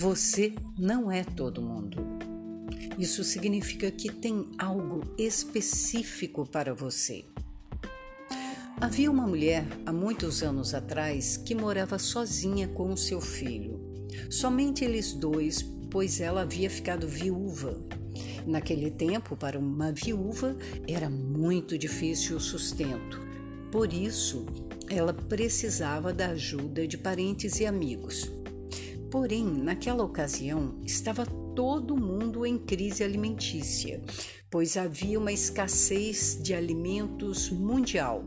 Você não é todo mundo. Isso significa que tem algo específico para você. Havia uma mulher há muitos anos atrás que morava sozinha com o seu filho. Somente eles dois, pois ela havia ficado viúva. Naquele tempo, para uma viúva, era muito difícil o sustento. Por isso, ela precisava da ajuda de parentes e amigos. Porém, naquela ocasião, estava todo mundo em crise alimentícia, pois havia uma escassez de alimentos mundial.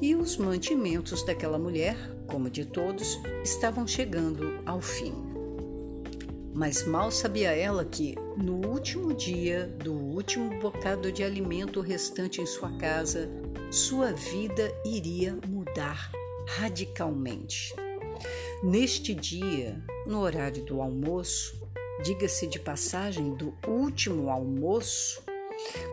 E os mantimentos daquela mulher, como de todos, estavam chegando ao fim. Mas mal sabia ela que, no último dia do último bocado de alimento restante em sua casa, sua vida iria mudar radicalmente. Neste dia, no horário do almoço, diga-se de passagem do último almoço,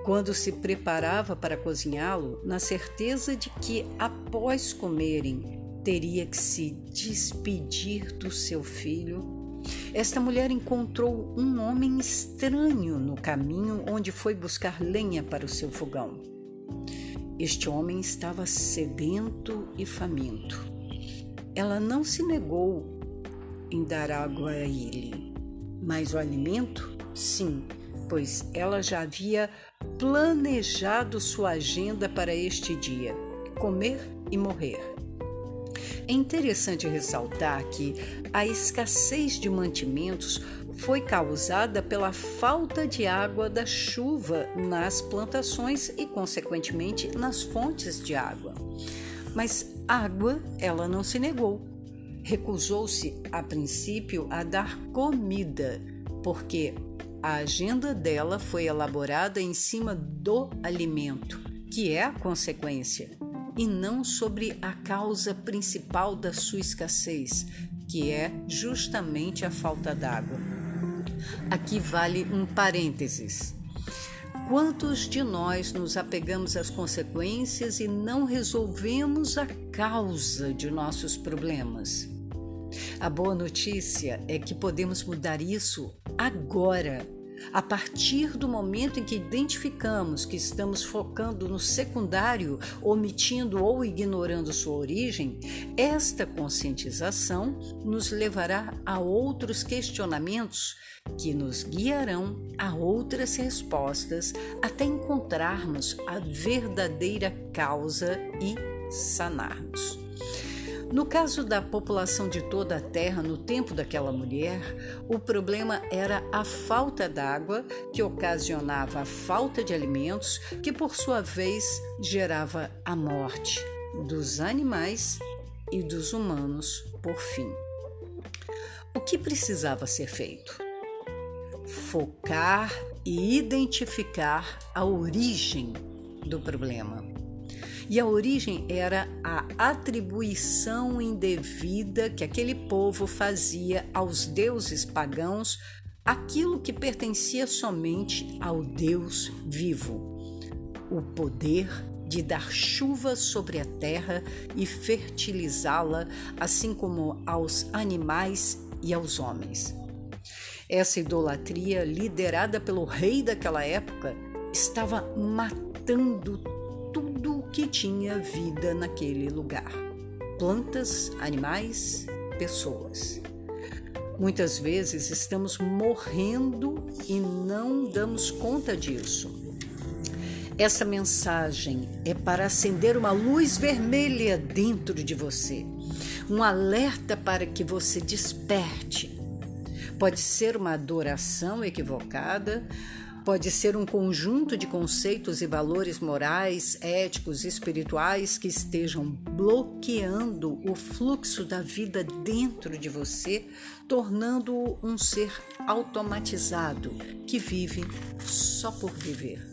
quando se preparava para cozinhá-lo, na certeza de que após comerem teria que se despedir do seu filho, esta mulher encontrou um homem estranho no caminho onde foi buscar lenha para o seu fogão. Este homem estava sedento e faminto. Ela não se negou em dar água a ele, mas o alimento, sim, pois ela já havia planejado sua agenda para este dia: comer e morrer. É interessante ressaltar que a escassez de mantimentos foi causada pela falta de água da chuva nas plantações e, consequentemente, nas fontes de água. Mas água ela não se negou. Recusou-se, a princípio, a dar comida, porque a agenda dela foi elaborada em cima do alimento, que é a consequência, e não sobre a causa principal da sua escassez, que é justamente a falta d'água. Aqui vale um parênteses. Quantos de nós nos apegamos às consequências e não resolvemos a causa de nossos problemas? A boa notícia é que podemos mudar isso agora. A partir do momento em que identificamos que estamos focando no secundário, omitindo ou ignorando sua origem, esta conscientização nos levará a outros questionamentos que nos guiarão a outras respostas até encontrarmos a verdadeira causa e sanarmos. No caso da população de toda a terra no tempo daquela mulher, o problema era a falta d'água, que ocasionava a falta de alimentos, que por sua vez gerava a morte dos animais e dos humanos por fim. O que precisava ser feito? focar e identificar a origem do problema. E a origem era a atribuição indevida que aquele povo fazia aos deuses pagãos aquilo que pertencia somente ao Deus vivo. O poder de dar chuva sobre a terra e fertilizá-la, assim como aos animais e aos homens. Essa idolatria, liderada pelo rei daquela época, estava matando tudo que tinha vida naquele lugar: plantas, animais, pessoas. Muitas vezes estamos morrendo e não damos conta disso. Essa mensagem é para acender uma luz vermelha dentro de você, um alerta para que você desperte Pode ser uma adoração equivocada, pode ser um conjunto de conceitos e valores morais, éticos, espirituais que estejam bloqueando o fluxo da vida dentro de você, tornando-o um ser automatizado que vive só por viver.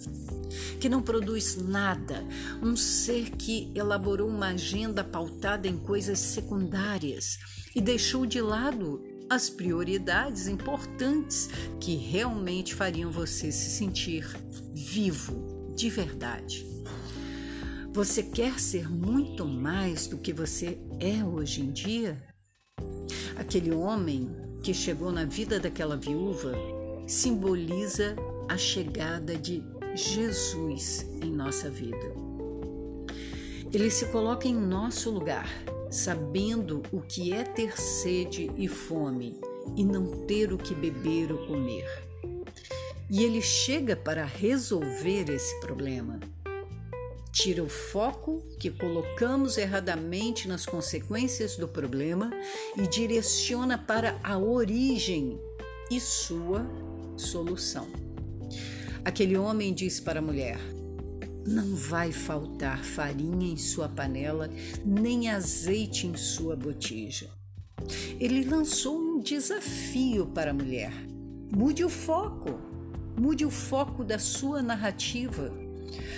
Que não produz nada, um ser que elaborou uma agenda pautada em coisas secundárias e deixou de lado as prioridades importantes que realmente fariam você se sentir vivo de verdade. Você quer ser muito mais do que você é hoje em dia? Aquele homem que chegou na vida daquela viúva simboliza a chegada de Jesus em nossa vida. Ele se coloca em nosso lugar, sabendo o que é ter sede e fome e não ter o que beber ou comer. E ele chega para resolver esse problema. Tira o foco que colocamos erradamente nas consequências do problema e direciona para a origem e sua solução. Aquele homem diz para a mulher: Não vai faltar farinha em sua panela, nem azeite em sua botija. Ele lançou um desafio para a mulher: mude o foco, mude o foco da sua narrativa.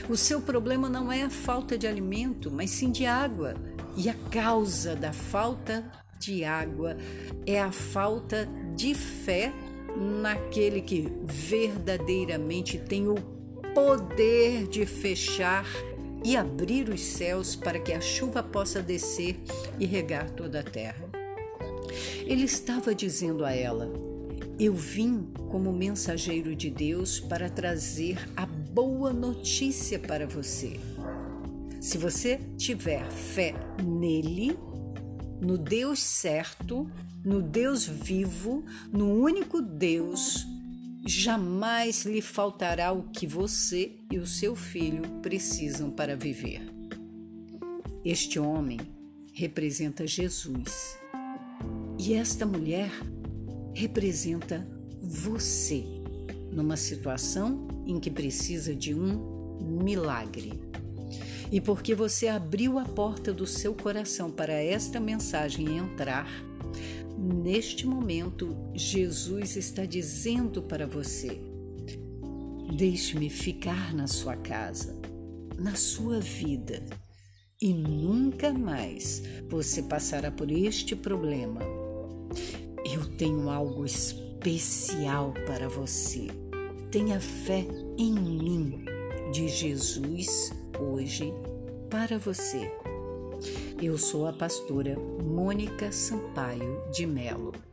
O seu problema não é a falta de alimento, mas sim de água. E a causa da falta de água é a falta de fé naquele que verdadeiramente tem o poder de fechar e abrir os céus para que a chuva possa descer e regar toda a terra. Ele estava dizendo a ela: Eu vim como mensageiro de Deus para trazer a boa notícia para você. Se você tiver fé nele, no Deus certo, no Deus vivo, no único Deus, jamais lhe faltará o que você e o seu filho precisam para viver. Este homem representa Jesus e esta mulher representa você numa situação em que precisa de um milagre. E porque você abriu a porta do seu coração para esta mensagem entrar, neste momento Jesus está dizendo para você: Deixe-me ficar na sua casa, na sua vida, e nunca mais você passará por este problema eu tenho algo especial para você. Tenha fé em mim, de Jesus, hoje, para você. Eu sou a pastora Mônica Sampaio de Melo.